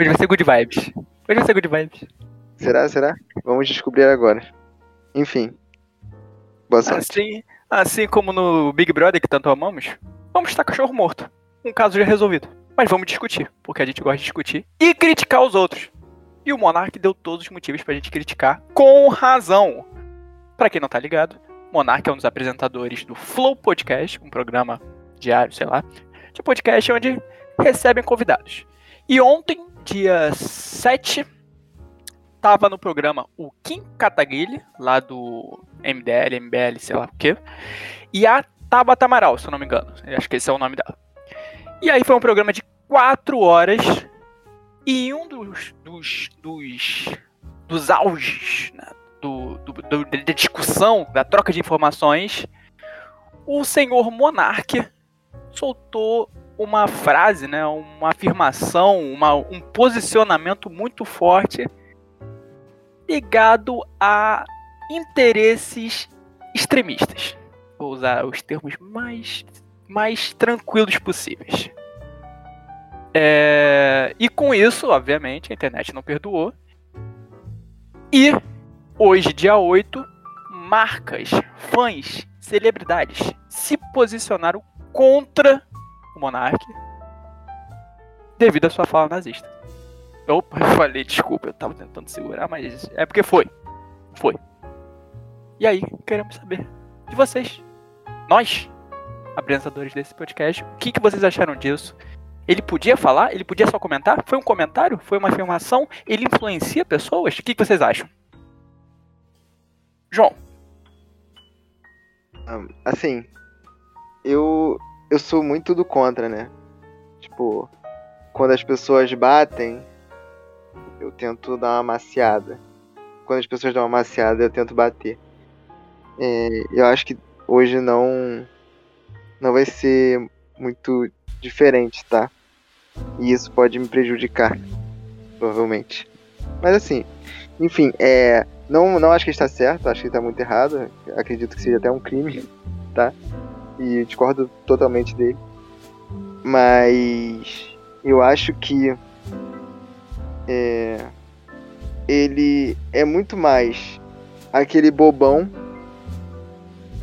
Hoje vai ser good vibes. Hoje vai ser good vibes. Será? Será? Vamos descobrir agora. Enfim. Boa sorte. Assim, assim como no Big Brother que tanto amamos, vamos estar cachorro morto. Um caso já resolvido. Mas vamos discutir, porque a gente gosta de discutir e criticar os outros. E o Monark deu todos os motivos pra gente criticar com razão. Pra quem não tá ligado, Monark é um dos apresentadores do Flow Podcast, um programa diário, sei lá, de podcast onde recebem convidados. E ontem, dia 7, tava no programa o Kim Kataguiri, lá do MDL, MBL, sei lá o quê, e a Tabata Amaral, se eu não me engano. Acho que esse é o nome dela. E aí foi um programa de 4 horas e um dos, dos, dos, dos auges né, do, do, do, da discussão, da troca de informações, o senhor Monarque soltou uma frase, né, uma afirmação, uma, um posicionamento muito forte ligado a interesses extremistas. Vou usar os termos mais, mais tranquilos possíveis. É, e com isso, obviamente, a internet não perdoou. E hoje, dia 8, marcas, fãs, celebridades se posicionaram contra o Monark devido à sua fala nazista. Opa, eu falei, desculpa, eu tava tentando segurar, mas é porque foi. Foi. E aí, queremos saber de vocês, nós, apresentadores desse podcast, o que, que vocês acharam disso? Ele podia falar? Ele podia só comentar? Foi um comentário? Foi uma afirmação? Ele influencia pessoas? O que, que vocês acham? João. Assim, eu eu sou muito do contra, né? Tipo, quando as pessoas batem, eu tento dar uma maciada. Quando as pessoas dão uma maciada, eu tento bater. É, eu acho que hoje não não vai ser muito diferente, tá? E isso pode me prejudicar, provavelmente. Mas assim, enfim, é, não, não acho que está certo, acho que está muito errado. Acredito que seja até um crime, tá? E discordo totalmente dele. Mas eu acho que é, ele é muito mais aquele bobão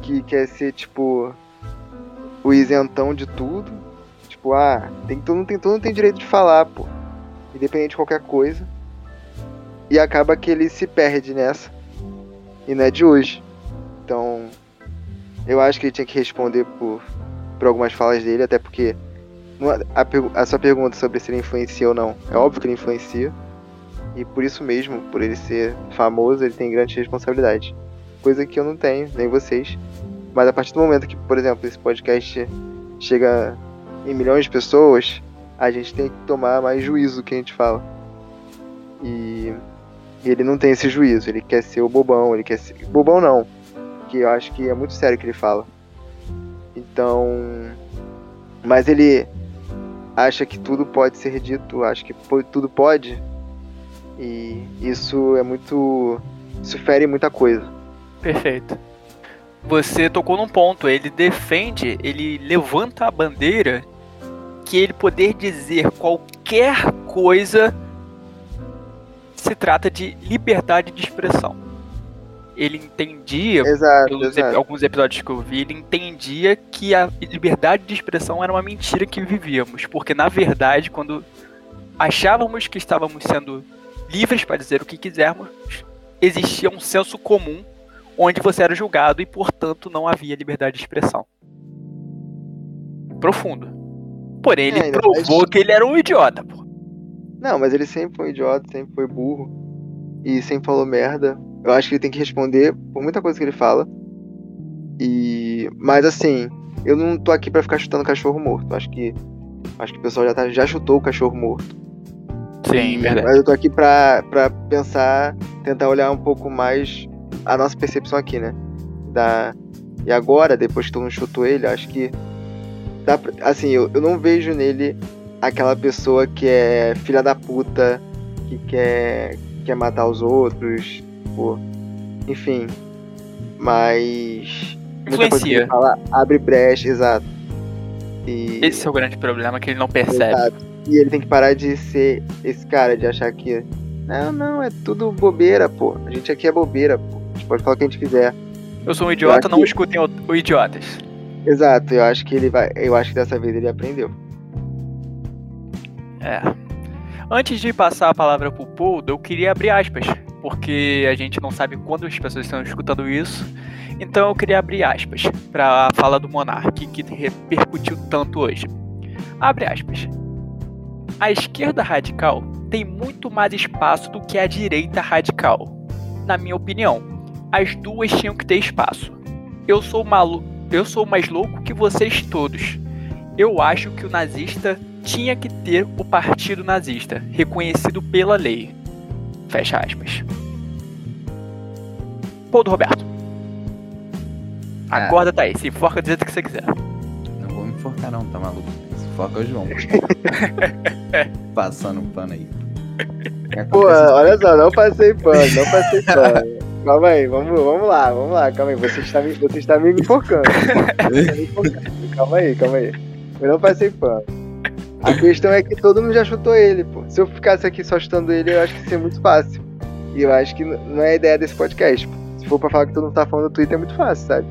que quer ser tipo o isentão de tudo. Tipo, ah, tem, todo, tem, todo mundo tem direito de falar, pô. Independente de qualquer coisa. E acaba que ele se perde nessa. E não é de hoje. Então, eu acho que ele tinha que responder por, por algumas falas dele, até porque a, a sua pergunta sobre se ele influencia ou não, é óbvio que ele influencia. E por isso mesmo, por ele ser famoso, ele tem grande responsabilidade. Coisa que eu não tenho, nem vocês. Mas a partir do momento que, por exemplo, esse podcast chega em milhões de pessoas, a gente tem que tomar mais juízo que a gente fala. E ele não tem esse juízo, ele quer ser o bobão, ele quer ser. Bobão não, que eu acho que é muito sério que ele fala. Então. Mas ele acha que tudo pode ser dito, acha que tudo pode. E isso é muito. Isso fere muita coisa. Perfeito. Você tocou num ponto, ele defende, ele levanta a bandeira que ele poder dizer qualquer coisa se trata de liberdade de expressão ele entendia, exato, pelos exato. alguns episódios que eu vi, ele entendia que a liberdade de expressão era uma mentira que vivíamos. Porque, na verdade, quando achávamos que estávamos sendo livres para dizer o que quisermos, existia um senso comum onde você era julgado e, portanto, não havia liberdade de expressão. Profundo. Porém, ele é, provou mais... que ele era um idiota, pô. Não, mas ele sempre foi um idiota, sempre foi burro. E sempre falou merda. Eu acho que ele tem que responder por muita coisa que ele fala. E. Mas assim, eu não tô aqui para ficar chutando cachorro morto. Acho que. Acho que o pessoal já, tá, já chutou o cachorro morto. Sim, verdade. Mas eu tô aqui pra, pra pensar, tentar olhar um pouco mais a nossa percepção aqui, né? Da... E agora, depois que todo mundo chutou ele, acho que. Dá pra... Assim, eu, eu não vejo nele aquela pessoa que é filha da puta, que quer, quer matar os outros, tipo, enfim. Mas. Influencia. Fala, abre brecha, exato. E... Esse é o grande problema que ele não percebe. Exato. E ele tem que parar de ser esse cara, de achar que. Não, não, é tudo bobeira, pô. A gente aqui é bobeira, pô. A gente pode falar o que a gente quiser. Eu sou um idiota, não que- escutem o, o idiotas. Exato, eu acho que ele vai. Eu acho que dessa vez ele aprendeu. É. Antes de passar a palavra pro Poldo, eu queria abrir aspas, porque a gente não sabe quando as pessoas estão escutando isso. Então eu queria abrir aspas para a fala do Monark, que repercutiu tanto hoje. Abre aspas. A esquerda radical tem muito mais espaço do que a direita radical. Na minha opinião, as duas tinham que ter espaço. Eu sou malu eu sou mais louco que vocês todos. Eu acho que o nazista tinha que ter o partido nazista, reconhecido pela lei. Fecha aspas. Pô do Roberto. Ah. Acorda, tá aí. Se enforca do jeito que você quiser. Não vou me enforcar não, tá maluco? Se foca é o João. Passando pano aí. É Pô, olha só, não passei pano, não passei pano. Calma aí, vamos, vamos lá, vamos lá, calma aí. Você está me, você está me enfocando. Você está me enfocando. Calma aí, calma aí. Eu não passei pano. A questão é que todo mundo já chutou ele, pô. Se eu ficasse aqui só chutando ele, eu acho que seria muito fácil. E eu acho que não é a ideia desse podcast. Pô. Se for pra falar que todo mundo tá falando no Twitter, é muito fácil, sabe?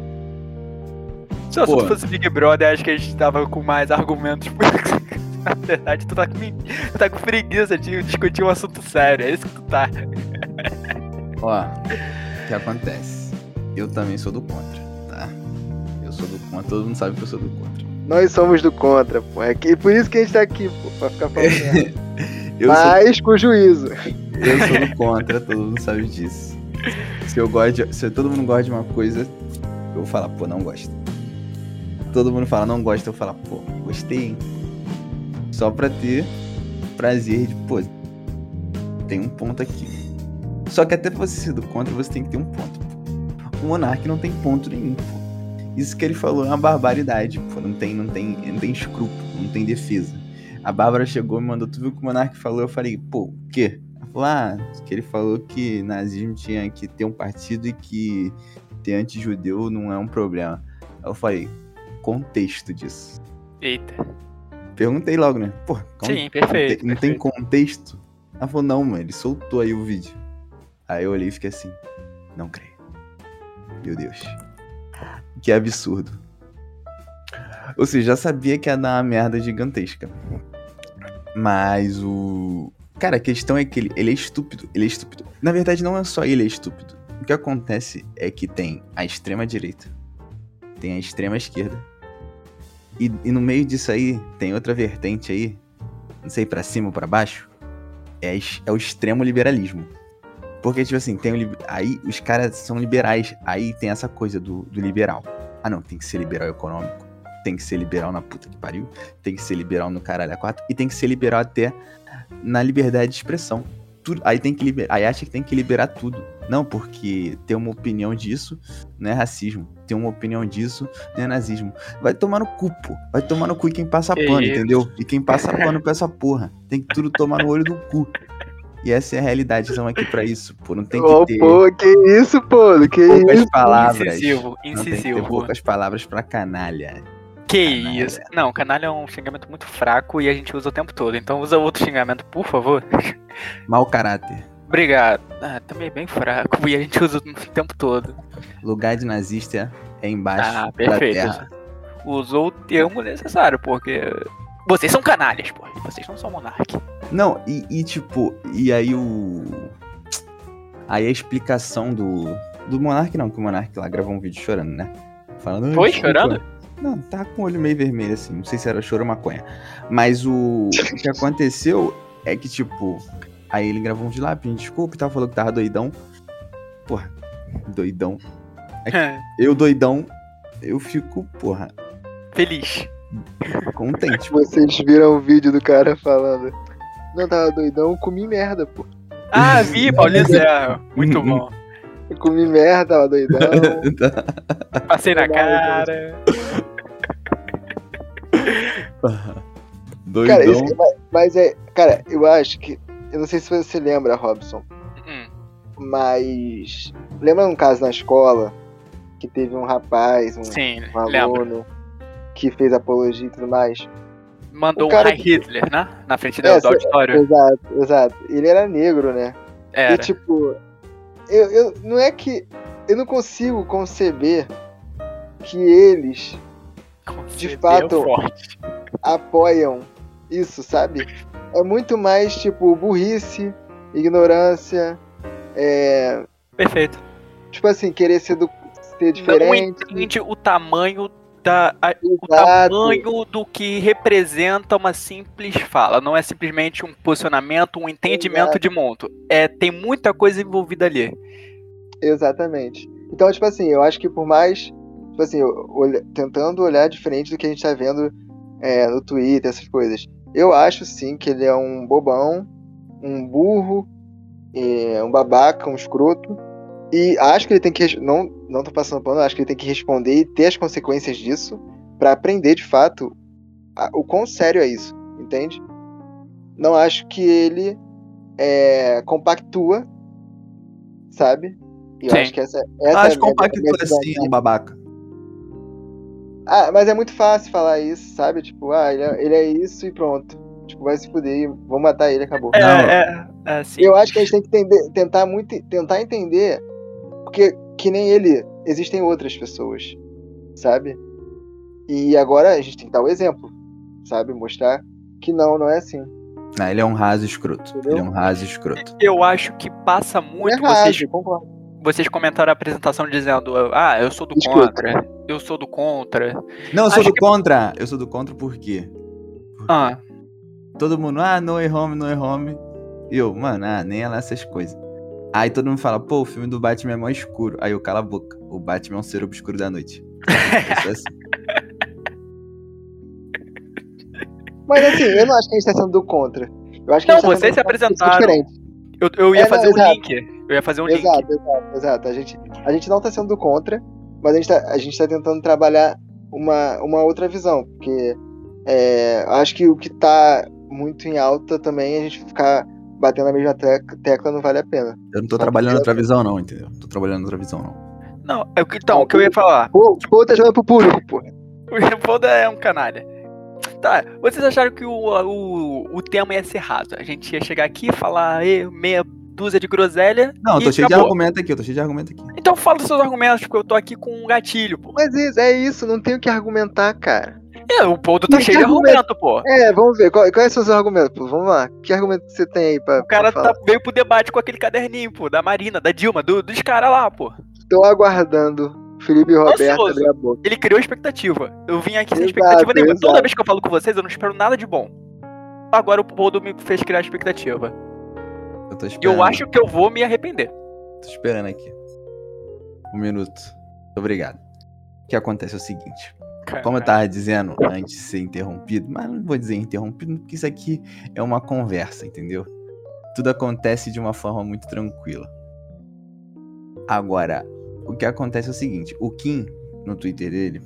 Se o assunto Pô. fosse Big Brother, acho que a gente tava com mais argumentos. Na verdade, tu tá com, tu tá com preguiça de discutir um assunto sério. É isso que tu tá. Ó, o que acontece? Eu também sou do contra, tá? Eu sou do contra, todo mundo sabe que eu sou do contra. Nós somos do contra, pô. É que, por isso que a gente tá aqui, pô, pra ficar falando merda. Eu, sou, Mas com juízo. eu sou do contra, todo mundo sabe disso. Se eu gosto de, se todo mundo gosta de uma coisa, eu vou falar, pô, não gosto. Todo mundo fala, não gosta, eu vou falar, pô, gostei, hein? Só pra ter prazer de, pô, tem um ponto aqui. Só que até pra você ser do contra, você tem que ter um ponto. Pô. O Monark não tem ponto nenhum, pô. Isso que ele falou é uma barbaridade, pô. Não tem, não tem, não tem escrúpulo, não tem defesa. A Bárbara chegou e me mandou, tu viu o que o Monark falou? Eu falei, pô, o quê? Ela falou, ah, que ele falou que nazismo tinha que ter um partido e que ter anti-judeu não é um problema. Eu falei, contexto disso. Eita. Perguntei logo, né? Pô, Sim, perfeito. não tem perfeito. contexto? Ela falou, não, mano, ele soltou aí o vídeo. Aí eu olhei e fiquei assim, não creio. Meu Deus. Que absurdo. Ou seja, já sabia que ia dar uma merda gigantesca. Mas o. Cara, a questão é que ele, ele é estúpido. Ele é estúpido. Na verdade, não é só ele é estúpido. O que acontece é que tem a extrema direita, tem a extrema esquerda. E, e no meio disso aí, tem outra vertente aí, não sei pra cima ou pra baixo, é, é o extremo liberalismo. Porque, tipo assim, tem li- aí os caras são liberais, aí tem essa coisa do, do liberal. Ah, não, tem que ser liberal econômico, tem que ser liberal na puta que pariu, tem que ser liberal no caralho a quatro, e tem que ser liberal até na liberdade de expressão. Tudo, aí tem que liberar, aí acha que tem que liberar tudo. Não, porque ter uma opinião disso não é racismo. Ter uma opinião disso não é nazismo. Vai tomar no cu, pô. Vai tomar no cu e quem passa pano, entendeu? E quem passa pano pra essa porra. Tem que tudo tomar no olho do cu. E essa é a realidade, estamos aqui pra isso, pô. Não tem que Ô, ter pô, que isso, pô? Que poucas isso? palavras. Incisivo, Não tem que ter incisivo. poucas palavras pra canalha. Que Canalha. isso? Não, canalha é um xingamento muito fraco e a gente usa o tempo todo. Então usa outro xingamento, por favor. Mau caráter. Obrigado. Ah, também é bem fraco e a gente usa o tempo todo. Lugar de nazista é embaixo Ah, da perfeito. terra. Usou o termo necessário, porque. Vocês são canalhas, pô. Vocês não são monarque. Não, e, e, tipo, e aí o. Aí a explicação do. Do Monark não, que o Monark lá gravou um vídeo chorando, né? Falando. "Ai, Foi desculpa." chorando? Não, tá com o olho meio vermelho, assim. Não sei se era choro ou maconha. Mas o, o que aconteceu é que, tipo, aí ele gravou um de lá, pedindo desculpa e tal, falou que tava doidão. Porra, doidão. Eu doidão, eu fico, porra, Feliz. Contente. Vocês viram o vídeo do cara falando. Não, tava doidão, comi merda, pô. Ah, vi, Paulinho Serra. Muito bom. Eu comi merda, tava doidão. Passei na cara. doidão. cara, isso, mas, mas é. Cara, eu acho que. Eu não sei se você lembra, Robson, Hum, mas. Lembra um caso na escola que teve um rapaz, um, Sim, um lembro. Que fez apologia e tudo mais? Mandou O um cara High que- Hitler, né? Na frente do, É, do auditório. Exato, exato. Ele era negro, né? Era. E tipo, eu, eu não é que eu não consigo conceber que eles Conceber fato- forte. apoiam isso, sabe? É muito mais tipo burrice, ignorância, é, Perfeito. tipo assim, querer ser, do, ser Não diferente. entende o tamanho da. a- o tamanho do que representa uma simples fala. Não é simplesmente um posicionamento, um entendimento Exato. de monto. É, tem muita coisa envolvida ali. Exatamente. Então, tipo assim, eu acho que por mais, tipo assim, tentando olhar diferente do que a gente tá vendo é, no Twitter, essas coisas, eu acho sim que ele é um bobão, um burro, é, um babaca, um escroto. E acho que ele tem que. Não, não tô passando pano, acho que ele tem que responder e ter as consequências disso pra aprender de fato a- o quão sério é isso, entende? Não acho que ele é, compactua, sabe? E eu Sim. acho que essa, essa Acho é a que compacto minha visão assim, é um babaca. Ah, mas é muito fácil falar isso, sabe? Tipo, ah, ele é, ele é isso e pronto. Tipo, vai se fuder e vou matar ele, acabou. É, Não. é, é assim. Eu acho que a gente tem que entender- tentar muito, tentar entender, porque que nem ele, existem outras pessoas, sabe? E agora a gente tem que dar o exemplo, sabe? Mostrar que não, não é assim. Ah, ele é um raso escroto. Entendeu? Ele é um raso escroto. Eu acho que passa muito. é errado, vocês, concordo. vocês comentaram a apresentação dizendo: Ah, eu sou do Escroto. contra. Eu sou do contra. Não, eu sou Acho do que- contra. Eu sou do contra por quê? Ah, Todo mundo, ah, no way home, no way home. E eu, mano, ah, nem é lá essas coisas. Aí todo mundo fala, pô, o filme do Batman é mó escuro. Aí eu cala a boca. O Batman é um ser obscuro da noite. Assim. Mas assim, eu não acho que a gente tá sendo do contra. Eu acho que Não, a gente tá vocês se é apresentaram. eu, eu ia É, não, fazer um exato. link. Eu ia fazer um link. Exato, exato, exato. A gente, a gente não tá sendo do contra, mas a gente tá, a gente tá tentando trabalhar uma, uma outra visão. Porque é, acho que o que tá muito em alta também, a gente ficar batendo na mesma tec- tecla não vale a pena. Eu não tô Só trabalhando outra visão, não, entendeu? Tô trabalhando outra visão, não. Não, é o que- então, o que eu ia falar. Pô, pô, tá jogando pro público, pô. O Revolda é um canalha. Tá, vocês acharam que o, o, o tema ia ser raso. A gente ia chegar aqui, falar "Ê, meia dúzia de groselha. Não, eu e tô cheio de acabou. argumento aqui, eu tô cheio de argumento aqui. Então fala dos seus argumentos, porque eu tô aqui com um gatilho, pô. Mas isso, é isso, não tem o que argumentar, cara. É, o Poldo tá cheio de argumento? pô. É, vamos ver, qual- quais são os argumentos, pô? Vamos lá. Que argumento que você tem aí pra, O cara pra tá, veio pro debate com aquele caderninho, pô, da Marina, da Dilma, do- dos caras lá, pô. Tô aguardando Felipe Roberto abrir a boca. Ele criou expectativa. Eu vim aqui sem Exato, expectativa nenhuma. Toda exato. vez que eu falo com vocês, eu não espero nada de bom. Agora o Poldo me fez criar expectativa. Eu tô E esperando. eu acho que eu vou me arrepender. Tô esperando aqui. Um minuto. Obrigado. O que acontece é o seguinte. Como eu tava dizendo antes de ser interrompido, mas não vou dizer interrompido, porque isso aqui é uma conversa, entendeu? Tudo acontece de uma forma muito tranquila. Agora, o que acontece é o seguinte: o Kim, no Twitter dele,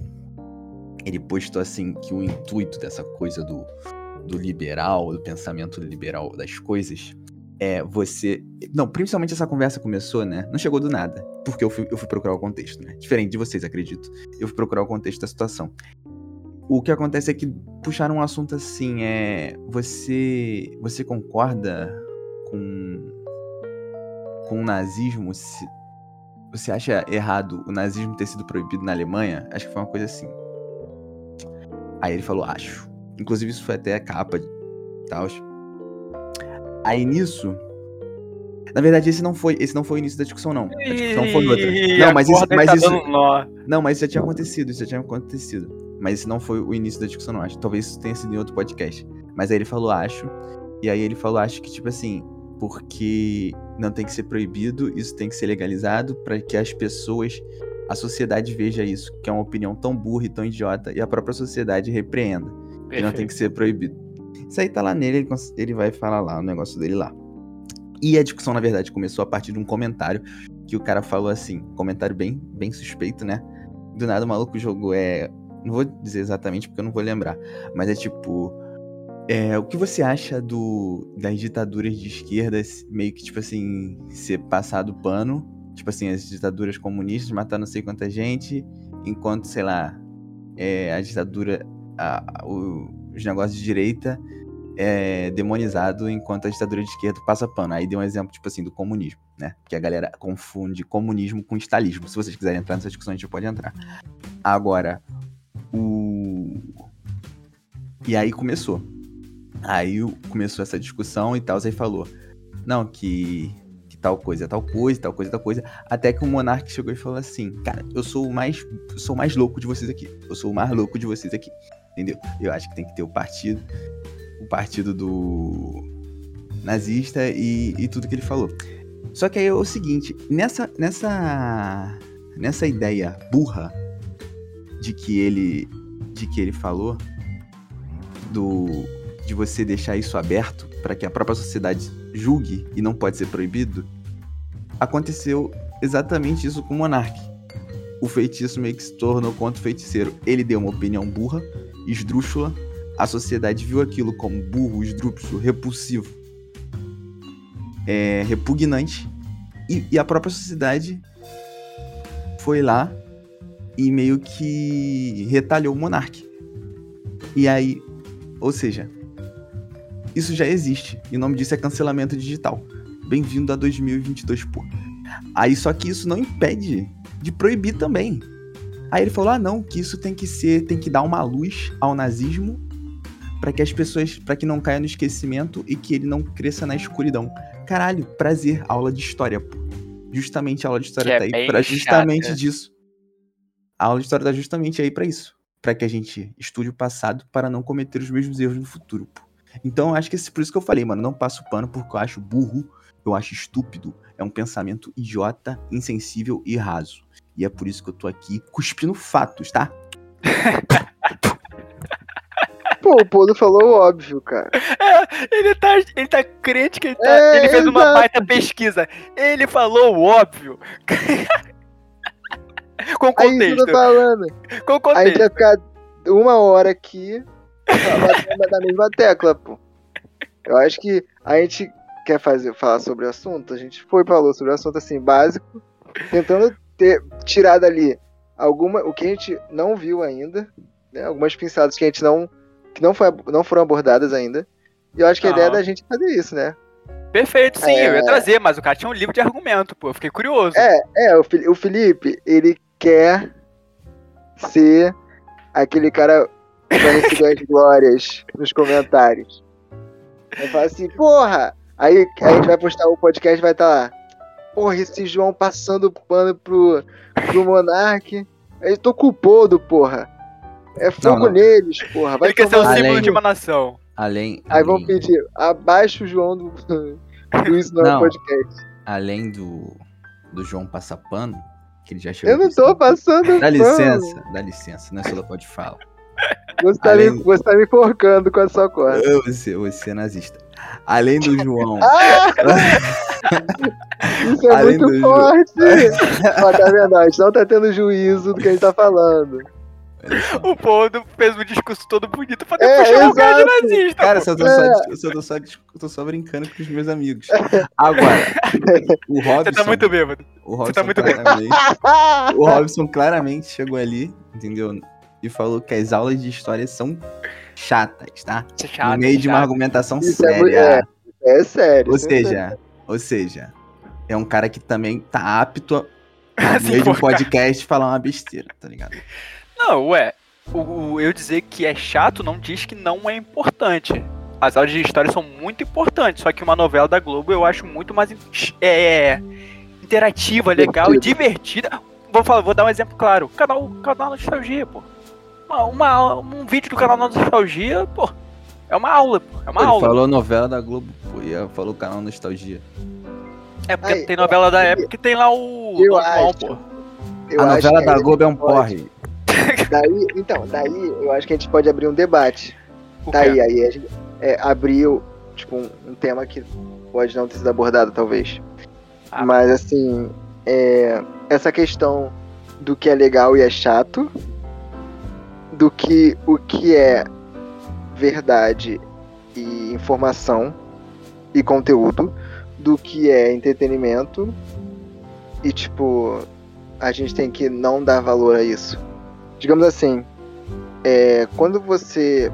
ele postou assim que o intuito dessa coisa do, do liberal, do pensamento liberal das coisas, é você. Não, principalmente essa conversa começou, né? Não chegou do nada. Porque eu fui, eu fui procurar o contexto, né? Diferente de vocês, acredito. Eu fui procurar o contexto da situação. O que acontece é que puxaram um assunto assim, é. Você. Você concorda com. com o nazismo? Se, você acha errado o nazismo ter sido proibido na Alemanha? Acho que foi uma coisa assim. Aí ele falou, acho. Inclusive, isso foi até a capa e tal. Aí nisso. Na verdade, esse não foi, esse não foi o início da discussão, não. A discussão foi outra. Não, mas isso, mas tá isso, não, mas isso já tinha acontecido, isso já tinha acontecido. Mas esse não foi o início da discussão, não. Acho. Talvez isso tenha sido em outro podcast. Mas aí ele falou, acho. E aí ele falou, acho que, tipo assim, porque não tem que ser proibido, isso tem que ser legalizado para que as pessoas, a sociedade veja isso, que é uma opinião tão burra e tão idiota, e a própria sociedade repreenda. Que não tem que ser proibido. Isso aí tá lá nele, ele, ele vai falar lá o negócio dele lá. E a discussão, na verdade, começou a partir de um comentário que o cara falou assim, comentário bem, bem suspeito, né? Do nada o maluco jogou, é. Não vou dizer exatamente porque eu não vou lembrar. Mas é tipo. É, o que você acha do, das ditaduras de esquerdas meio que, tipo assim, ser passado pano? Tipo assim, as ditaduras comunistas matar não sei quanta gente, enquanto, sei lá, é, a ditadura. a- os negócios de direita é demonizado enquanto a ditadura de esquerda passa pano. Aí deu um exemplo, tipo assim, do comunismo, né? Que a galera confunde comunismo com estalismo. Se vocês quiserem entrar nessa discussão, a gente pode entrar. Agora, o. E aí começou. Aí começou essa discussão e tal, aí falou. Não, que, que tal coisa é tal coisa, tal coisa é tal coisa. Até que o Monark chegou e falou assim: Cara, eu sou o mais, sou o mais louco de vocês aqui. Eu sou o mais louco de vocês aqui. Entendeu? Eu acho que tem que ter o partido o partido do nazista e, e tudo que ele falou. Só que aí é o seguinte, nessa, nessa, nessa ideia burra de que ele, de que ele falou do de você deixar isso aberto para que a própria sociedade julgue e não pode ser proibido, aconteceu exatamente isso com o Monark. O feitiço meio que se tornou contra o feiticeiro. Ele deu uma opinião burra, esdrúxula, a sociedade viu aquilo como burro, esdrúxulo, repulsivo, é, repugnante, e, e a própria sociedade foi lá e meio que retalhou o monarca. E aí, ou seja, isso já existe. E o nome disso é cancelamento digital. Bem-vindo a 2022, pô. Aí só que isso não impede de proibir também. Aí ele falou: "Ah, não, que isso tem que ser, tem que dar uma luz ao nazismo para que as pessoas, para que não caia no esquecimento e que ele não cresça na escuridão. Caralho, prazer, aula de história, pô. Justamente a aula de história Que é tá aí bem pra justamente chata. disso. A aula de história tá justamente aí pra isso, Pra que a gente estude o passado para não cometer os mesmos erros no futuro, pô. Então, acho que esse, por isso que eu falei, mano, não passo pano porque eu acho burro, eu acho estúpido, é um pensamento idiota, insensível e raso. E é por isso que eu tô aqui cuspindo fatos, tá? Pô, o Polo falou o óbvio, cara. É, ele tá, ele tá crente que ele tá. É, ele fez uma exato. baita pesquisa. Ele falou o óbvio. com Aí eu contexto. tô falando. Com A gente vai contexto. ficar uma hora aqui batendo na mesma tecla, pô. Eu acho que a gente quer fazer, falar sobre o assunto, a gente foi falou sobre o assunto assim, básico, tentando ter, tirar dali alguma, o que a gente não viu ainda, né? Algumas pinçadas que a gente não. que não, foi, não foram abordadas ainda. E eu acho que a Aham. ideia é da gente fazer isso, né? Perfeito, sim, É. eu ia trazer, mas o cara tinha um livro de argumento, pô. Eu fiquei curioso. É, é, o, o Felipe, ele quer ser aquele cara receber as glórias nos comentários. Vai falar assim, porra! Aí a gente vai postar o podcast vai estar lá. Porra, esse João passando pano pro, pro Monark. Eu tô culpado, porra. É fogo Não, não. neles, porra. Vai ele quer ser o símbolo Além- de uma nação. Além, Aí vão além, pedir, abaixa o João do, do Isso Não, é Não. Podcast. além do, do João Passapano, que ele já chegou Eu não tô passando Dá pano. licença, dá licença, não é só da pode falar. Você tá, me, Além- você tá me enforcando com a sua corda. Você, você é nazista. Além do João. Ah! Isso é Além muito forte! Ó, tá vendo? A gente não tá tendo juízo do que a gente tá falando. O Pondo fez um discurso todo bonito pra É, depois chamar o cara de nazista. Cara, só tô, É. só, tô só, eu tô só brincando com os meus amigos. Agora, o Robson. Você tá muito bêbado. o Robson tá muito bem. claramente, O Robson claramente chegou ali, entendeu? E falou que as aulas de história são chatas, tá? É chato, no meio de uma chato. argumentação Isso é séria. é, É sério. Ou isso é seja, ou seja, é um cara que também tá apto a, no meio de um podcast falar uma besteira, tá ligado? Não, ué. O, o- eu dizer que é chato não diz que não é importante. As aulas de história são muito importantes, só que uma novela da Globo eu acho muito mais é, interativa, legal e divertida. Vou, falar, vou dar um exemplo claro. Canal, canal Nostalgia, pô. Uma, uma- um vídeo do canal Nostalgia, pô. É uma aula, pô. É uma Ele aula. falou novela da Globo, pô, e falou canal Nostalgia. É porque Aí, tem novela da época que tem lá o Eu acho. pô. Eu a novela da Globo é um pode. porre. Daí, então, daí eu acho que a gente pode abrir um debate. O Daí, quê? aí a gente é, abriu, tipo, um, um tema que pode não ter sido abordado, talvez. Ah. Mas, assim, é, essa questão do que é legal e é chato, do que o que é verdade e informação e conteúdo, do que é entretenimento e, tipo, a gente tem que não dar valor a isso. Digamos assim, é, quando você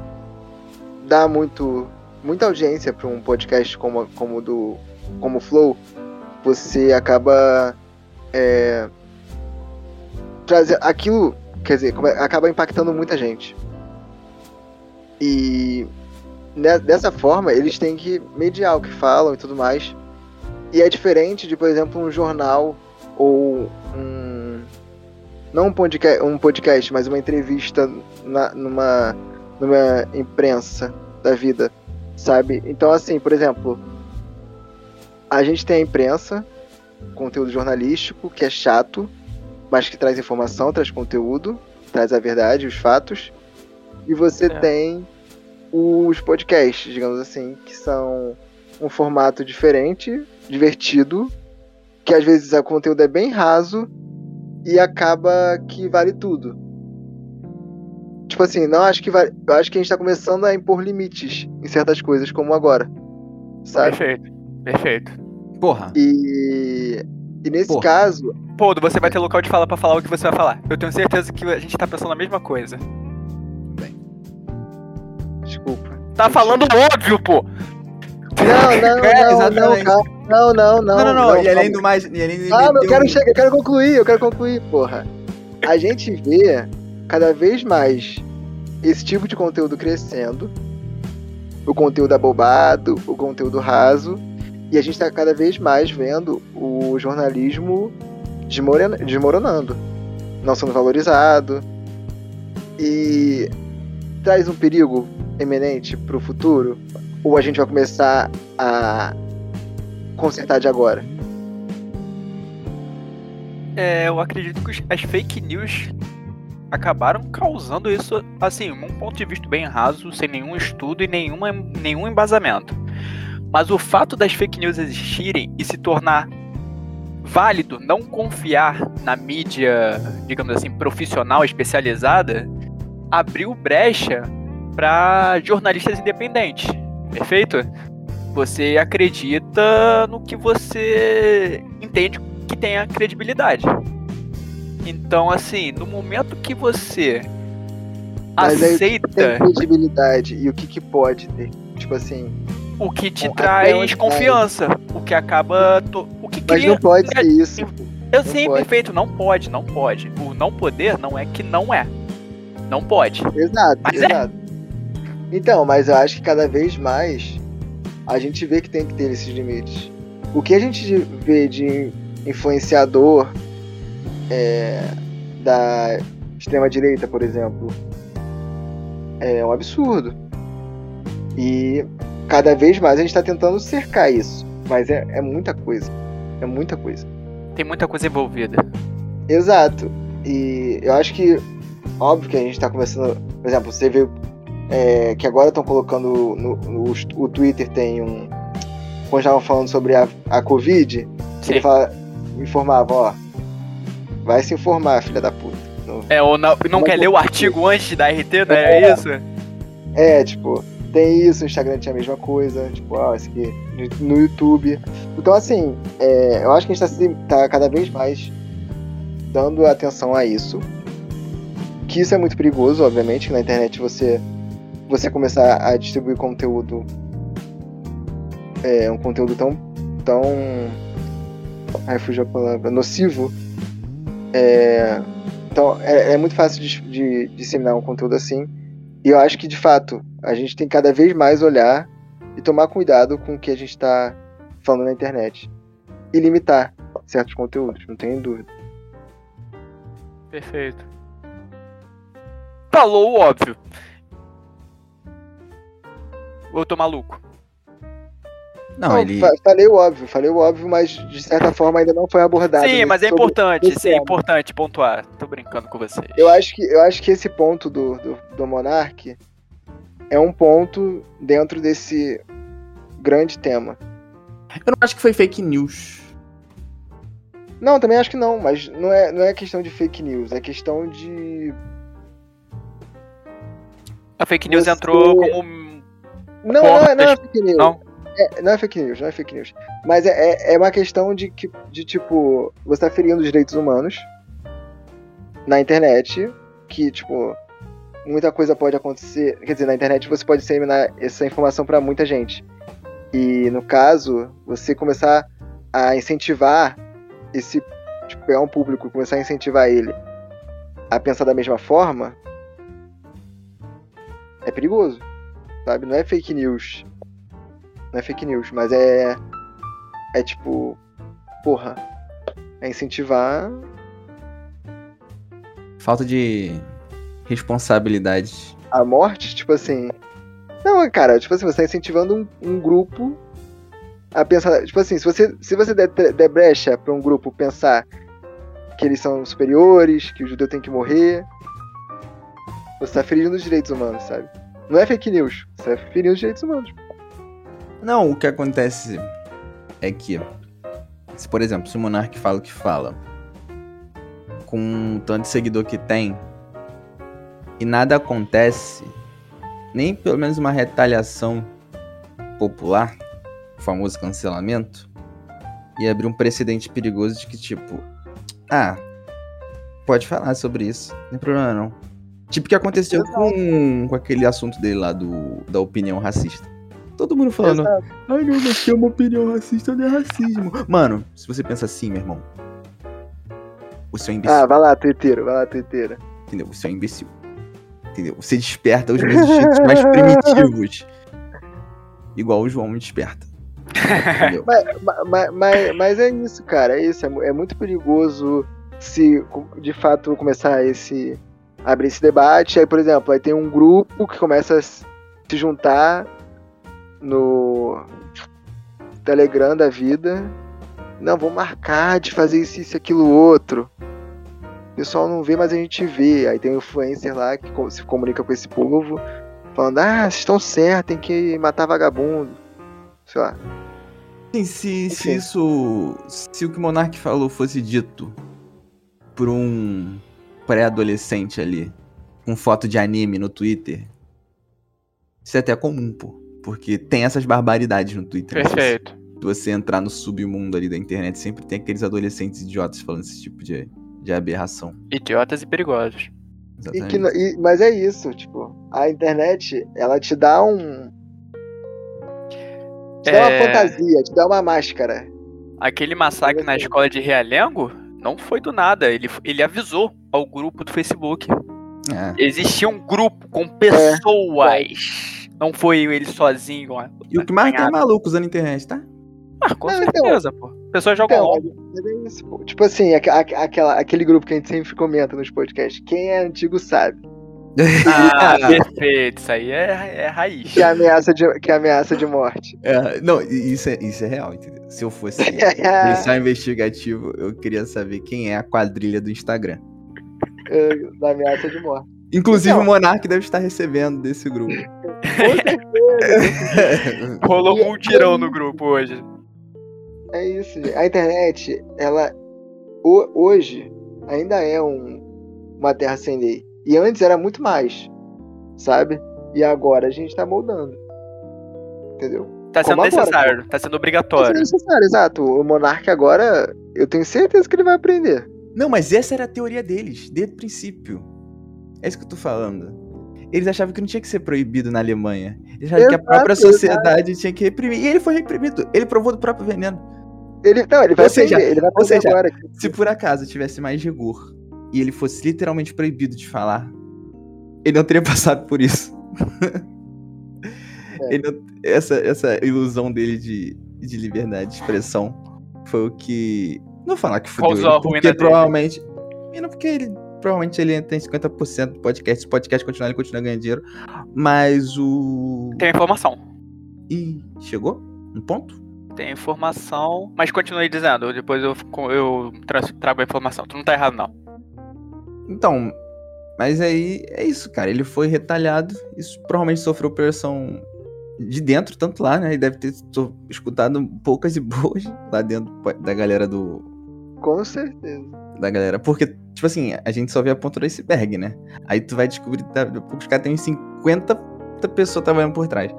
dá muito muita audiência para um podcast como como do como Flow, você acaba é, trazer aquilo, quer dizer, acaba impactando muita gente. E dessa forma eles têm que mediar o que falam e tudo mais. E é diferente de, por exemplo, um jornal ou um não um podcast, um podcast mas uma entrevista na- numa numa imprensa da vida, sabe? Então assim, por exemplo, a gente tem a imprensa, conteúdo jornalístico, que é chato, mas que traz informação, traz conteúdo, traz a verdade, os fatos. E você É. tem os podcasts, digamos assim, que são um formato diferente, divertido, que às vezes o conteúdo é bem raso e acaba que vale tudo. Tipo assim, não acho que vale, eu acho que a gente tá começando a impor limites em certas coisas, como agora. Sabe? Perfeito. Perfeito. Porra. E, e nesse Porra. caso, Pô, você vai ter local de fala pra falar o que você vai falar. Eu tenho certeza que a gente tá pensando a mesma coisa. desculpa. Tá falando óbvio, pô! Não, não, É, não, não, calma. não, não, não. Não, não, não. e além do mais. E além de Ah, eu quero chegar, eu quero concluir, eu quero concluir, porra. A gente vê cada vez mais esse tipo de conteúdo crescendo. O conteúdo abobado, o conteúdo raso. E a gente tá cada vez mais vendo o jornalismo desmorona- desmoronando. Não sendo valorizado. E traz um perigo eminente pro futuro? Ou a gente vai começar a consertar de agora? É, eu acredito que as fake news acabaram causando isso, assim, um ponto de vista bem raso, sem nenhum estudo e nenhuma, nenhum embasamento. Mas o fato das fake news existirem e se tornar válido não confiar na mídia, digamos assim, profissional especializada, abriu brecha para jornalistas independentes. Perfeito? Você acredita no que você entende que tenha credibilidade. Então, assim, no momento que você Mas aí, Tem aceita credibilidade e o que, que pode ter? Tipo assim, o que te traz vai? confiança, o que acaba. to- O que mas cria. não pode ser isso. Eu não sei, pode. perfeito, não pode, não pode. O não poder não é que não é. Não pode. Exato, Mas é. exato. Então, mas eu acho que cada vez mais a gente vê que tem que ter esses limites. O que a gente vê de influenciador é, da extrema-direita, por exemplo, é um absurdo. E cada vez mais a gente está tentando cercar isso. Mas é, é muita coisa. É muita coisa. Tem muita coisa envolvida. Exato. E eu acho que, óbvio que a gente tá começando. Por exemplo, você vê é, que agora estão colocando no, no- o Twitter tem um. Quando estavam falando sobre a, a Covid, Sim. ele fala, informava, ó. Vai se informar, filha da puta. Não- É, ou não, não quer eu- ler o artigo antes da RT, não É. é isso? É, tipo, tem isso, no Instagram tinha a mesma coisa, tipo, ó, esse aqui no YouTube. Então, assim, é, eu acho que a gente tá, tá cada vez mais dando atenção a isso. Que isso é muito perigoso, obviamente, que na internet você, você começar a distribuir conteúdo. É, um conteúdo tão. tão. Ai, fugiu a palavra. nocivo. É, então, é, é muito fácil de, de disseminar um conteúdo assim. E eu acho que, de fato, a gente tem que cada vez mais olhar e tomar cuidado com o que a gente está falando na internet. E limitar certos conteúdos, não tenho dúvida. Perfeito. Falou o óbvio. Ou eu tô maluco? Não, ele. fa- Falei o óbvio, falei o óbvio, mas de certa forma ainda não foi abordado. Sim, nesse- mas é importante, sim, é importante pontuar. Tô brincando com vocês. Eu acho que, eu acho que esse ponto do, do, do Monark é um ponto dentro desse grande tema. Eu não acho que foi fake news. Não, também acho que não, mas não é, não é questão de fake news, é questão de. A fake news Você- entrou como. Não, Porra, não, é, não é fake news. não? É, não é fake news, não é fake news. Mas é, é, é uma questão de, que, de tipo, você tá ferindo os direitos humanos na internet, que, tipo, muita coisa pode acontecer. Quer dizer, na internet você pode disseminar essa informação pra muita gente. E no caso, você começar a incentivar esse. Tipo, pegar um público começar a incentivar ele a pensar da mesma forma. É perigoso. Sabe? Não é fake news. Não é fake news, mas é. É tipo. Porra. É incentivar. Falta de responsabilidade. a morte, tipo assim. Não, cara, tipo assim, você tá incentivando um, um grupo a pensar. Tipo assim, se você, se você der, der brecha pra um grupo pensar que eles são superiores, que o judeu tem que morrer, você tá ferindo os direitos humanos, sabe? Não é fake news, você tá ferindo os direitos humanos. Não, o que acontece é que, se por exemplo, se o Monark fala o que fala, com o tanto de seguidor que tem, e nada acontece, nem pelo menos uma retaliação popular, o famoso cancelamento, ia abrir um precedente perigoso de que, tipo, ah, pode falar sobre isso, não tem problema não. Tipo o que aconteceu com, com aquele assunto dele lá do, da opinião racista. Todo mundo falando, Exato. ai não, mas ter uma opinião racista não é racismo. Mano, se você pensa assim, meu irmão, você é um imbecil, Ah, vai lá, tuiteiro, vai lá, tuiteiro. entendeu? Você é um imbecil. Entendeu? Você desperta os meus instintos mais primitivos. Igual o João me desperta. Mas, mas, mas, mas é isso, cara, é isso. É, é muito perigoso se de fato começar esse. abrir esse debate. Aí, por exemplo, aí tem um grupo que começa a se juntar no Telegram da vida. Não, vou marcar de fazer isso, isso, aquilo, outro. O pessoal não vê, mas a gente vê. Aí tem um influencer lá que se comunica com esse povo, falando: ah, vocês estão certos, tem que matar vagabundo. Sei lá. Sim, se, se isso. Se o que o Monark falou fosse dito por um pré-adolescente ali, com foto de anime no Twitter, isso é até comum, pô. Porque tem essas barbaridades no Twitter. né? Perfeito. Se você entrar no submundo ali da internet, sempre tem aqueles adolescentes idiotas falando esse tipo de, de aberração. Idiotas e perigosos. E que, e- mas é isso, tipo, a internet, ela te dá um. Te dá uma É. fantasia, te dá uma máscara. Aquele massacre na escola de Realengo não foi do nada. Ele, ele avisou ao grupo do Facebook. É. Existia um grupo com pessoas. Não foi ele sozinho. ó. E o que mais tem é maluco usando a internet, tá? Ah, com Não, então. certeza, pô. Pessoas jogam Então, LOL. é isso, pô. Tipo assim, aque- aque- aquela, aquele grupo que a gente sempre comenta nos podcasts. Quem é antigo sabe. Ah, perfeito. Isso aí é, é raiz. Que é ameaça de, que é ameaça de morte. É, não, isso é, isso é real, entendeu? Se eu fosse policial investigativo, eu queria saber quem é a quadrilha do Instagram. É, da ameaça de morte. Inclusive Então. o Monark deve estar recebendo desse grupo. Com certeza. Rolou um tirão no grupo hoje. É isso, gente. A internet, ela ho- hoje ainda é um, uma terra sem lei. E antes era muito mais, sabe? E agora a gente tá moldando. Entendeu? Tá sendo Como agora, necessário, tá sendo Tá obrigatório. sendo necessário, exato. O Monark agora, eu tenho certeza que ele vai aprender. Não, mas essa era a teoria deles, desde o princípio. É isso que eu tô falando. Eles achavam que não tinha que ser proibido na Alemanha. Eles achavam que a Exato, própria sociedade tinha que reprimir. E ele foi reprimido. Ele provou do próprio veneno. Ele, não, ele vai Ou seja, aprender, ele vai ou seja, agora. Se por acaso tivesse mais rigor e ele fosse literalmente proibido de falar, ele não teria passado por isso. É. Ele não- essa, essa ilusão dele de, de liberdade de expressão foi o que. Não vou falar que fudeu Causou ele, porque ruína dele. provavelmente. E não porque ele. Provavelmente ele tem 50% do podcast. Se o podcast continuar, ele continua ganhando dinheiro. Mas o. Tem informação. Ih, chegou? Um ponto? Tem informação. Mas continue dizendo, depois eu, eu tra- trago a informação. Tu não tá errado, não. Então, mas aí é isso, cara. Ele foi retalhado. Isso provavelmente sofreu pressão de dentro, tanto lá, né? Ele deve ter escutado poucas e boas lá dentro da galera do. Com certeza. Da galera. Porque, tipo assim, a gente só vê a ponta do iceberg, né? Aí tu vai descobrir que daqui a pouco os caras têm uns 50 pessoas trabalhando por trás.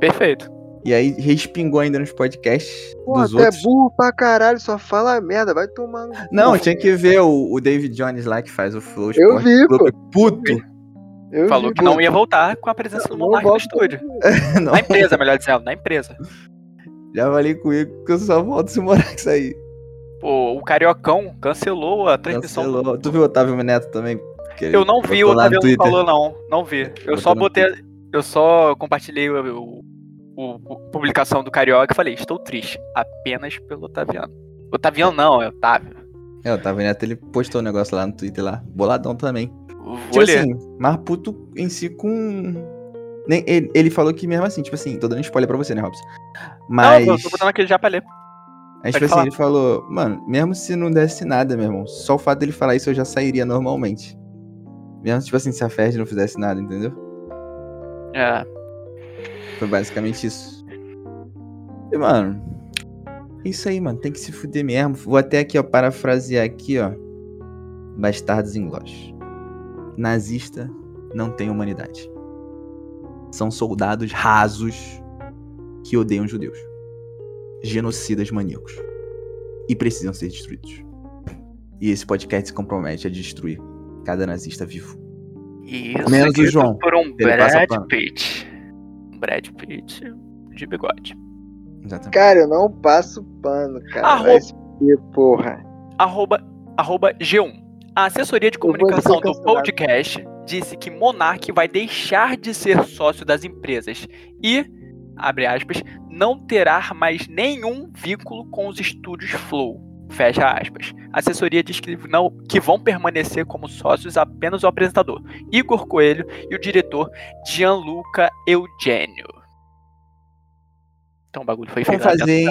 Perfeito. E aí respingou ainda nos podcasts Pô, dos é outros. burro pra caralho, só fala merda, vai tomar no cu. Não, tinha que ver o, o David Jones lá que faz o Flow Eu Sport vi, Club. Puto. Eu Falou vi, que não pô. ia voltar com a presença do Não Monark no estúdio. Não, Na empresa, melhor dizendo, na empresa. já falei comigo que eu só volto se o Morax sair. Pô, o Cariocão cancelou a transmissão. do- Cancelou. Tu viu o Otávio Neto também? Eu não vi, o Otávio não falou, não. Não vi. Eu Botou só botei. Eu só compartilhei o, o- o- publicação do Carioca e falei, estou triste. Apenas pelo Otaviano. Otaviano não, é Otávio. É, o Otávio Neto, ele postou um negócio lá no Twitter lá. Boladão também. Vou Tipo ler. assim, mas puto em si com. Nem, ele, ele falou que mesmo assim, tipo assim, tô dando spoiler pra você, né, Robson? Mas. Não, eu tô botando aqui já pra ler. Aí, tipo assim, ele falou, mano, mesmo se não desse nada, meu irmão, só o fato dele falar isso eu já sairia normalmente. Mesmo, tipo assim, se a Ferd não fizesse nada, entendeu? É. Foi basicamente isso. E, mano, é isso aí, mano, tem que se fuder mesmo. Vou até aqui, ó, parafrasear aqui, ó. Bastardos inglórios. Nazista não tem humanidade. São soldados rasos que odeiam judeus. Genocidas maníacos. E precisam ser destruídos. E esse podcast se compromete a destruir cada nazista vivo. Isso. Menos o João. Por um Brad. Pitt. Brad Pitt de bigode. Exatamente. Cara, eu não passo pano, cara. Arroba- Vai porra. arroba, arroba G1. A assessoria de comunicação do podcast disse que Monark vai deixar de ser sócio das empresas e, abre aspas, não terá mais nenhum vínculo com os estúdios Flow. Fecha aspas. A assessoria diz que, não, que vão permanecer como sócios apenas o apresentador Igor Coelho e o diretor Gianluca Eugênio. Então o bagulho foi feito fazer, também.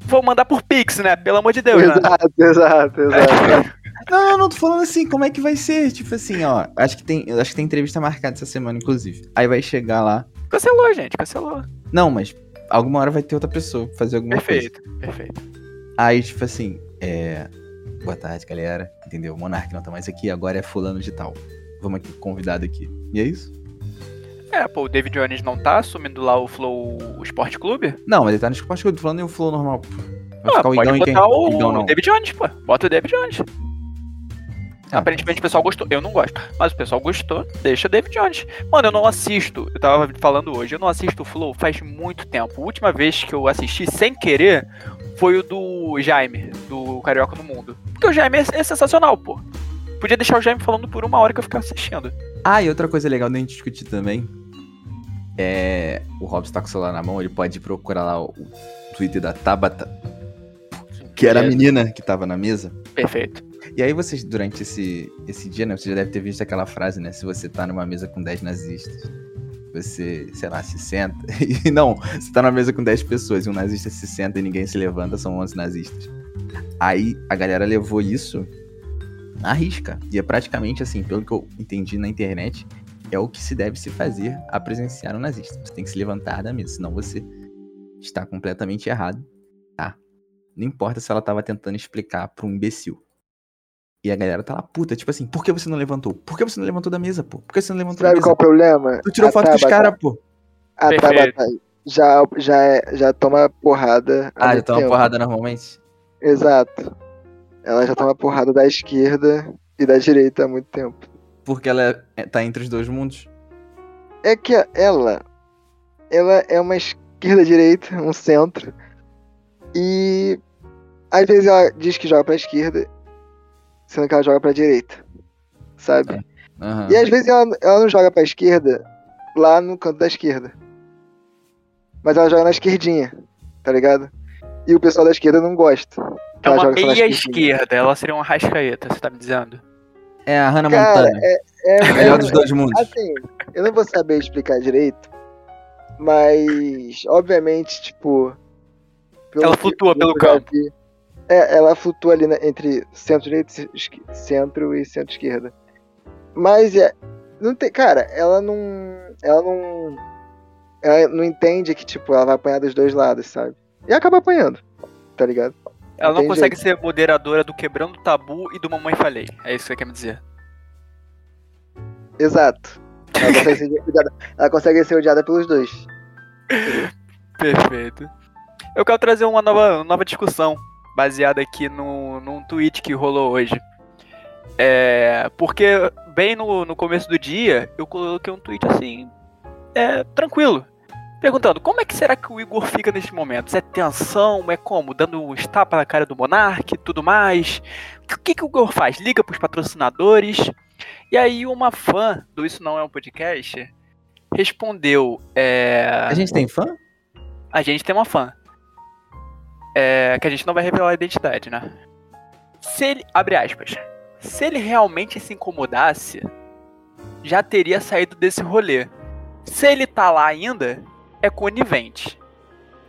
Vou mandar por Pix, né? Pelo amor de Deus, né? Exato, exato, exato. Não, não, não, tô falando assim, como é que vai ser? Tipo assim, ó, acho que tem, acho que tem entrevista marcada essa semana, inclusive. Aí vai chegar lá. Cancelou, gente, cancelou. Não, mas alguma hora vai ter outra pessoa pra fazer alguma Perfeito, perfeito. coisa. Aí, tipo assim, é. Boa tarde, galera. Entendeu? O Monark não tá mais aqui, agora é fulano de tal. Vamos aqui, convidado aqui. E é isso? É, pô, o David Jones não tá assumindo lá o Flow Esporte Clube? Não, mas ele tá no esporte tô falando e o flow normal. Vai Ah, ficar o pode e quem? botar o Igão não. David Jones, pô. Bota o David Jones. Ah. Aparentemente o pessoal gostou. Eu não gosto. Mas o pessoal gostou. Deixa o David Jones. Mano, eu não assisto. Eu tava falando hoje. Eu não assisto o Flow faz muito tempo. A última vez que eu assisti sem querer foi o do Jaime, do Carioca no Mundo. Porque o Jaime é, é sensacional, pô. Podia deixar o Jaime falando por uma hora que eu ficava assistindo. Ah, e outra coisa legal da gente discutir também é. O Robson tá com o celular na mão, ele pode procurar lá o, Twitter da Tabata, que era a menina que tava na mesa. Perfeito. E aí vocês, durante esse, esse dia, né, você já deve ter visto aquela frase, né? Se você tá numa mesa com 10 nazistas, você, sei lá, se senta. E não, você tá numa mesa com 10 pessoas e um nazista se senta e ninguém se levanta, são 11 nazistas. Aí a galera levou isso à risca. E é praticamente assim, pelo que eu entendi na internet, é o que se deve se fazer a presenciar um nazista. Você tem que se levantar da mesa, senão você está completamente errado, tá? Não importa se ela tava tentando explicar pra um imbecil. E a galera tá lá, puta, tipo assim, por que você não levantou? Por que você não levantou da mesa, pô? Por que você não levantou Sabe da qual é mesa? o problema? Tu tirou A foto com os Tabata- caras, pô. A Perfeito. Tabata já, já, é- já toma porrada. Ah, já toma tempo. porrada normalmente? Exato. Ela já toma porrada da esquerda e da direita há muito tempo. Porque ela é- tá entre os dois mundos? É que ela, ela é uma esquerda-direita, um centro. E às vezes ela diz que joga pra esquerda, sendo que ela joga pra direita. Sabe? Aham. E às vezes ela, ela não joga pra esquerda lá no canto da esquerda. Mas ela joga na esquerdinha, tá ligado? E o pessoal da esquerda não gosta. É ela uma meia esquerda. Ela seria uma rascaeta, você tá me dizendo? É a Hannah Cara, Montana. é, é, Melhor é- dos dois mundos. Assim, eu não vou saber explicar direito, mas obviamente, tipo. Ela flutua pelo campo. vi, É, ela flutua ali na- entre centro-direita, centro e centro-esquerda. Mas é. Não tem. Cara, ela não. Ela não. Ela não entende que, tipo, ela vai apanhar dos dois lados, sabe? E acaba apanhando, tá ligado? Ela não tem consegue ser moderadora do Quebrando o Tabu e do Mamãe Falei. É isso que você quer me dizer. Exato. Ela consegue ser odiada, ela consegue ser odiada pelos dois. Perfeito. Eu quero trazer uma nova, nova discussão, baseada aqui no, num tweet que rolou hoje. É, porque bem no, no começo do dia, eu coloquei um tweet assim, é, tranquilo. Perguntando, como é que será que o Igor fica neste momento? É tensão? É como? Dando um estapa na cara do Monark e tudo mais? O que, que o Igor faz? Liga pros patrocinadores? E aí uma fã do Isso Não É Um Podcast respondeu... É... A gente tem fã? A gente tem uma fã. É, que a gente não vai revelar a identidade, né? Se ele... Abre aspas. Se ele realmente se incomodasse, já teria saído desse rolê. Se ele tá lá ainda, é conivente.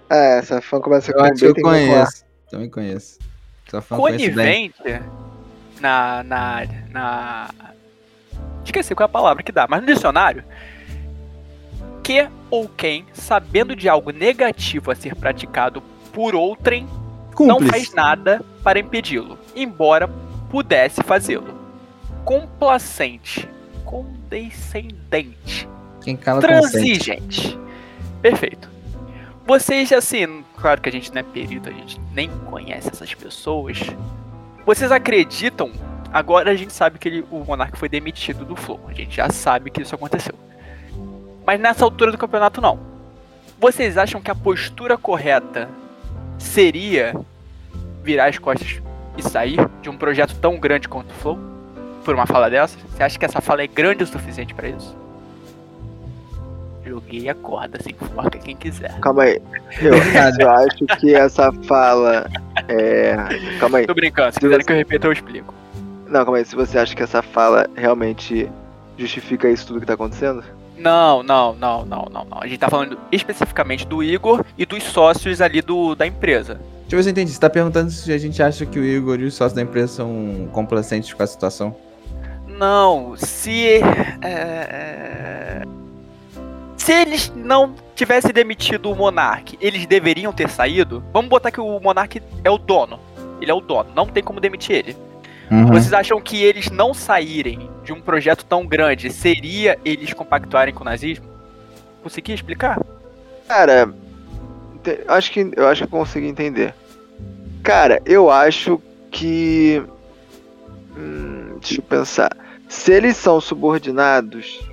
É, essa fã começa com B, eu conheço. Também conheço. Essa fã. Conivente na, na, na. Esqueci qual é a palavra que dá, mas no dicionário. Que ou quem, sabendo de algo negativo a ser praticado por outrem, não Cúmplice. faz nada para impedi-lo, embora pudesse fazê-lo. Complacente, condescendente, Quem cala consente. transigente. Perfeito. Vocês, assim, claro que a gente não é perito, a gente nem conhece essas pessoas. Vocês acreditam? Agora a gente sabe que ele, o Monark foi demitido do Flow. A gente já sabe que isso aconteceu. Mas nessa altura do campeonato, não. Vocês acham que a postura correta seria virar as costas e sair de um projeto tão grande quanto o Flow? Por uma fala dessa? Você acha que essa fala é grande o suficiente pra isso? Joguei a corda, assim, forca quem quiser. Calma aí. Eu, eu acho que essa fala é. Calma aí. Tô brincando, se Se quiserem você- que eu repita, eu explico. Não, calma aí. Se você acha que essa fala realmente justifica isso tudo que tá acontecendo? Não, não, não, não, não, não. A gente tá falando especificamente do Igor e dos sócios ali do, da empresa. Deixa eu ver se eu entendi. Você tá perguntando se a gente acha que o Igor e os sócios da empresa são complacentes com a situação? Não, se. é, Se eles não tivessem demitido o Monark, eles deveriam ter saído. Vamos botar que o Monark é o dono. Ele é o dono, não tem como demitir ele. Uhum. Vocês acham que eles não saírem de um projeto tão grande seria eles compactuarem com o nazismo? Consegui explicar? Cara, acho que eu acho que eu consegui entender. Cara, eu acho que. Hum, deixa eu pensar. Se eles são subordinados,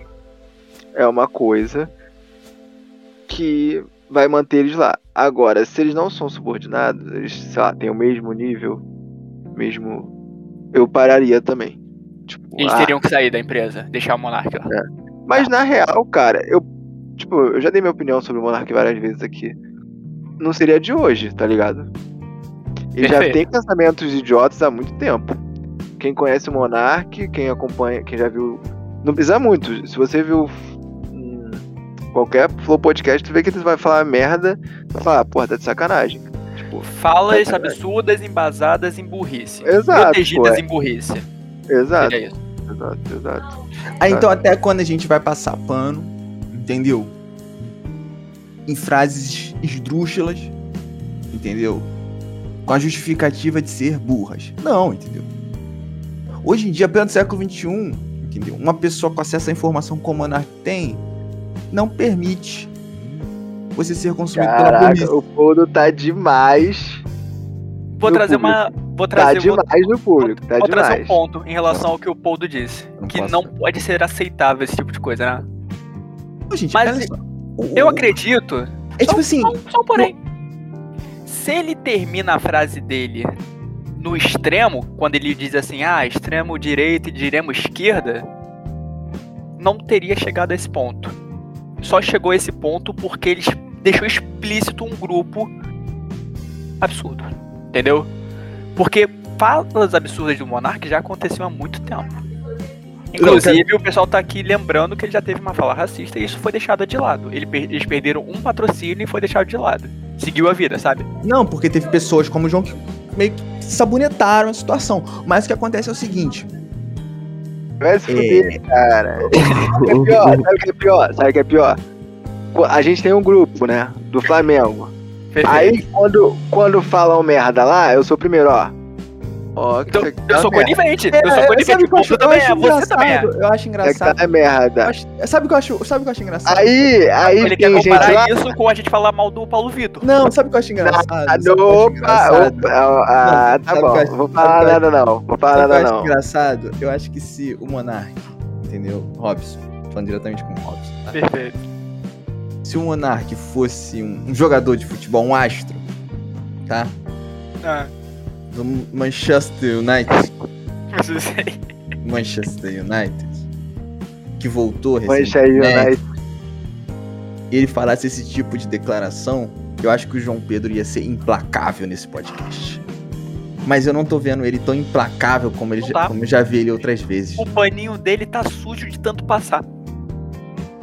é uma coisa que vai manter eles lá. Agora, se eles não são subordinados, eles, sei lá, têm o mesmo nível, mesmo. Eu pararia também. Tipo, Eles ah, teriam que sair da empresa, deixar o Monark lá. mas na real, cara, eu. Tipo, eu já dei minha opinião sobre o Monark várias vezes aqui. Não seria de hoje, tá ligado? Ele já Perfeito. tem pensamentos idiotas há muito tempo. Quem conhece o Monark, quem acompanha, quem já viu. Não precisa muito. Se você viu qualquer Flow Podcast, tu vê que ele vai falar merda, vai falar, porra, tá de sacanagem. Falas absurdas embasadas em burrice. Exato, Protegidas pô, é. em burrice. Exato, Seria isso. exato, exato. Ah, então até quando a gente vai passar pano, entendeu? Em frases esdrúxulas, entendeu? Com a justificativa de ser burras. Não, entendeu? Hoje em dia, pleno século XXI, entendeu? Uma pessoa com acesso à informação como a Monark tem, não permite você ser consumido pela Caraca, burrice. o Poldo tá demais. Vou No trazer uma. Vou trazer, Tá vou, demais no público, tá vou trazer um demais. ponto em relação ao que o Poldo disse. Não que posso. não pode ser aceitável esse tipo de coisa, né? Gente, Mas Eu o- acredito. É tipo assim, Só, só porém. Se ele termina a frase dele no extremo, quando ele diz assim, ah, extremo direita e extremo esquerda, não teria chegado a esse ponto. Só chegou a esse ponto porque ele deixou explícito um grupo absurdo. Entendeu? Porque falas absurdas do Monark já aconteciam há muito tempo. Inclusive, o pessoal tá aqui lembrando que ele já teve uma fala racista e isso foi deixado de lado. Eles perderam um patrocínio e foi deixado de lado. Seguiu a vida, sabe? Não, porque teve pessoas como o João que meio que sabonetaram a situação. Mas o que acontece é o seguinte. Vai se fuder, cara. Sabe o que é pior? Sabe o que é pior? Sabe o que é pior? A gente tem um grupo, né? Do Flamengo. Perfeito. Aí quando, quando falam merda lá, eu sou o primeiro, ó. Ó, Então, eu tá sou conivente. É, eu sou conivente. eu eu também acho é. Você também é. engraçado? Eu acho Isso aqui engraçado. tá merda. Eu acho- sabe o que eu acho, sabe o que eu acho engraçado? Aí, aí Ele quer tem gente comparar lá. isso com a gente falar mal do Paulo Vitor. Não, sabe o que eu acho engraçado? Ah, acho opa, engraçado? opa, ah, tá bom. acho- Vou falar nada não. Vou falar nada acho não. engraçado? Eu acho que se o Monark, entendeu? Robson, falando diretamente com o Robson, tá? Perfeito. Se o Monark fosse um, um jogador de futebol, um astro, tá? Ah, Do Manchester United. sei. Manchester United. Que voltou recentemente. United. E ele falasse esse tipo de declaração, eu acho que o João Pedro ia ser implacável nesse podcast. Mas eu não tô vendo ele tão implacável como, ele já, como eu já vi ele outras vezes. O paninho dele tá sujo de tanto passar.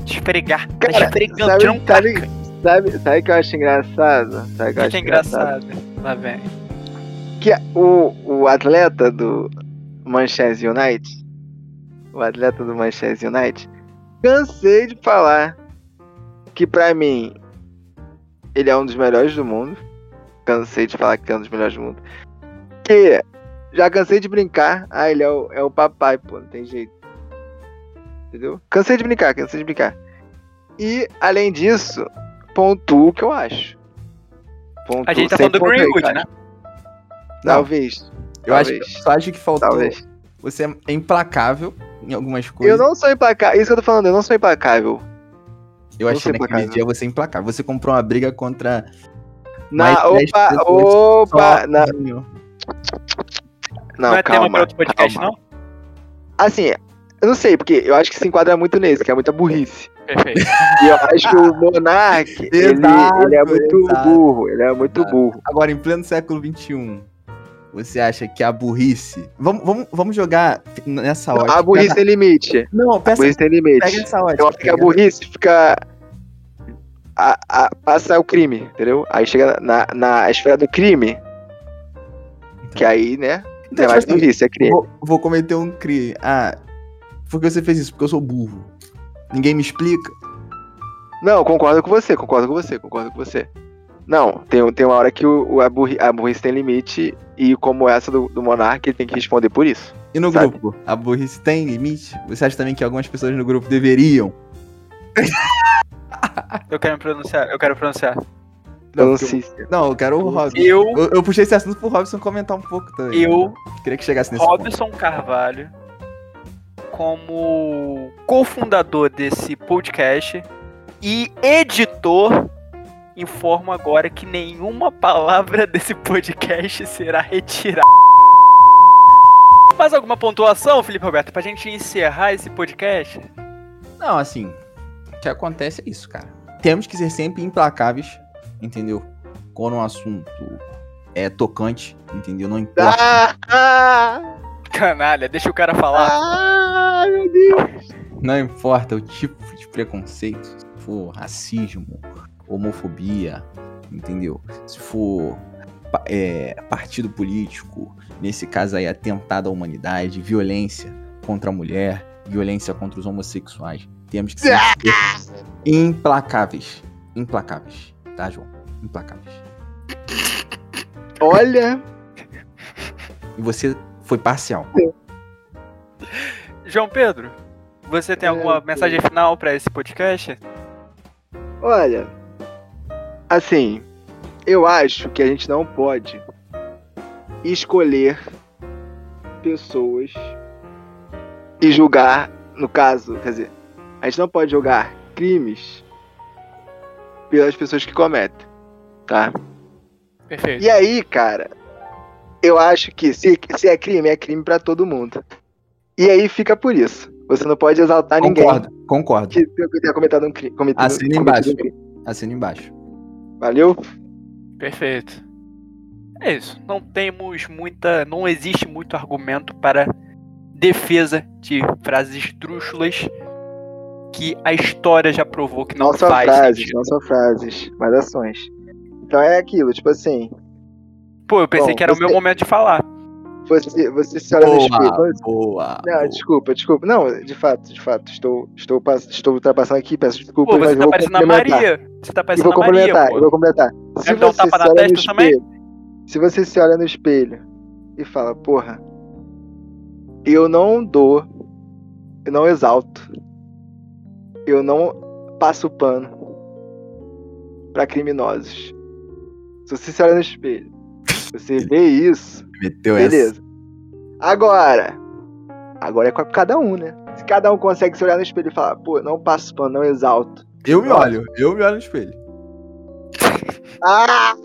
Esfregar. Tá Cara, esfregando, sabe- tirando sabe- caca. Sabe, sabe o que eu acho engraçado? Sabe que eu que, acho é engraçado? Lá vem. Que o, o atleta do Manchester United, o atleta do Manchester United, cansei de falar que pra mim ele é um dos melhores do mundo. Cansei de falar que é um dos melhores do mundo. Que já cansei de brincar. Ah, ele é o, é o papai, pô, não tem jeito. Entendeu? Cansei de brincar, cansei de brincar. E, além disso, pontuo o que eu acho. Pontuo, A gente tá falando do Greenwood, né? Talvez. Eu acho, talvez. eu só acho que faltou. Talvez. Você é implacável em algumas Eu coisas. não sou implacável. Isso que eu tô falando, eu não sou implacável. Eu não achei sou naquele implacável. dia você implacável. Você comprou uma briga contra. Na, opa, opa, na, não, Não, é tema calma, pra outro podcast, calma. não? Assim, eu não sei, porque eu acho que se enquadra muito nesse, que é muita burrice. Perfeito. E eu acho que o Monark, ele, ele é muito exato. burro, ele é muito Exato. burro. Agora, em pleno século XXI, você acha que a burrice. Vamos, vamos, vamos jogar nessa Não, ótica. a burrice tem limite. Não, A peça, burrice tem pega limite. essa ótica. Eu acho que a pega- burrice fica. A, a, passa o crime, entendeu? Aí chega na, na esfera do crime, que aí, né? Não Então, é mais tipo assim, burrice, é crime. Vou, vou cometer um crime. Ah, por que você fez isso? Porque eu sou burro. Ninguém me explica. Não, concordo com você, concordo com você, concordo com você. Não, tem, tem uma hora que o, o- a, burri, a burrice tem limite e como essa do, do Monark, ele tem que responder por isso. E no Sabe? grupo? A burrice tem limite? Você acha também que algumas pessoas no grupo deveriam? Eu quero me pronunciar, eu quero pronunciar. Eu não porque- sei. Não, eu quero o Robson. Eu, Eu, eu puxei esse assunto pro Robson comentar um pouco também. eu, Queria que chegasse nesse ponto. Robson Carvalho, como cofundador desse podcast e editor, informo agora que nenhuma palavra desse podcast será retirada. Mais alguma pontuação, Felipe Roberto, pra gente encerrar esse podcast? Não, assim, o que acontece é isso, cara. Temos que ser sempre implacáveis, entendeu? Quando um assunto é tocante, entendeu? Não importa. Ah, ah, Canalha, deixa o cara falar. ah, meu Deus. Não importa o tipo de preconceito, se for racismo, homofobia, entendeu? Se for é, partido político, nesse caso aí, atentado à humanidade, violência contra a mulher, violência contra os homossexuais. Temos que ser implacáveis. Implacáveis, tá, João? Implacáveis. Olha, E você foi parcial. João Pedro, você tem alguma É, mensagem final pra esse podcast? olha. Assim, eu acho que a gente não pode escolher pessoas e julgar, no caso, quer dizer, a gente não pode julgar crimes pelas pessoas que cometem, tá? Perfeito. E aí, cara, eu acho que se, se é crime, é crime pra todo mundo. E aí fica por isso. Você não pode exaltar ninguém Concordo, concordo. que tenha cometado um crime. Cometido, Assina cometido embaixo. um crime. Assina embaixo. Valeu? Perfeito. É isso. Não temos muita. Não existe muito argumento para defesa de frases esdrúxulas que a história já provou que não, Não só faz frases, sentido. não só frases, mas ações. Então é aquilo, tipo assim, Pô, eu pensei Bom, que era o você- meu momento de falar. você, você se olha no espelho. Boa, você- boa. Não, boa. desculpa, desculpa. Não, de fato, de fato. Estou, estou, estou ultrapassando aqui, peço desculpa, Pô, mas você eu tá vou parecendo a complementar. Maria. Você tá Eu parecendo vou a Maria, complementar, pô. eu vou completar. Se Quer dar um você tapa se na olha no testa também? espelho, se você se olha no espelho e fala: Porra, eu não dou, eu não exalto, eu não passo pano pra criminosos. Se você se olha no espelho, você vê isso, Meteu essa. beleza. Agora, agora é com cada um, né? Se cada um consegue se olhar no espelho e falar: Pô, não passo pano, não exalto. Eu me olho, eu me olho no espelho. Ah!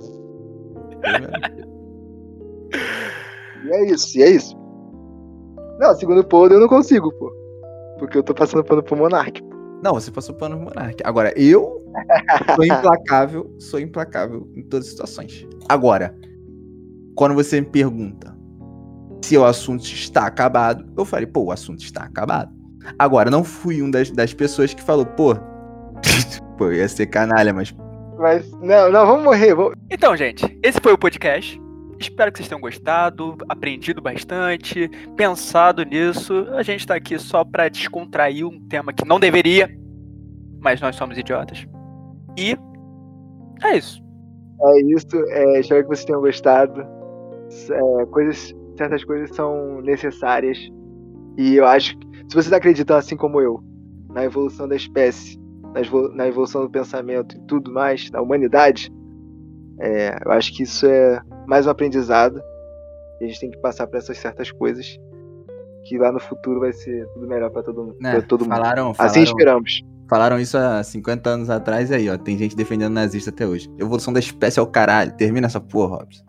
E é isso, e é isso. Não, segundo o Paul, eu não consigo, pô. Porque eu tô passando pano pro Monark. Não, você passou pano no Monark. Agora, eu sou implacável, sou implacável em todas as situações. Agora, quando você me pergunta se o assunto está acabado, eu falei, pô, o assunto está acabado. Agora, não fui um das, das pessoas que falou, pô, pô, ia ser canalha, mas Mas, não, não, vamos morrer. Vamos... Então, gente, esse foi o podcast. Espero que vocês tenham gostado, aprendido bastante, pensado nisso. A gente tá aqui só pra descontrair um tema que não deveria, mas nós somos idiotas. E é isso. É isso. É, espero que vocês tenham gostado. É, coisas, certas coisas são necessárias. E eu acho que, se vocês acreditam, assim como eu, na evolução da espécie, na, evolu- na evolução do pensamento e tudo mais, da humanidade, é, eu acho que isso é mais um aprendizado. E a gente tem que passar por essas certas coisas. Que lá no futuro vai ser tudo melhor pra todo, mundo- pra todo mundo. falaram, Assim falaram, esperamos. falaram isso há 50 anos atrás e aí, ó, tem gente defendendo nazista até hoje. Evolução da espécie é o caralho. Termina essa porra, Robson.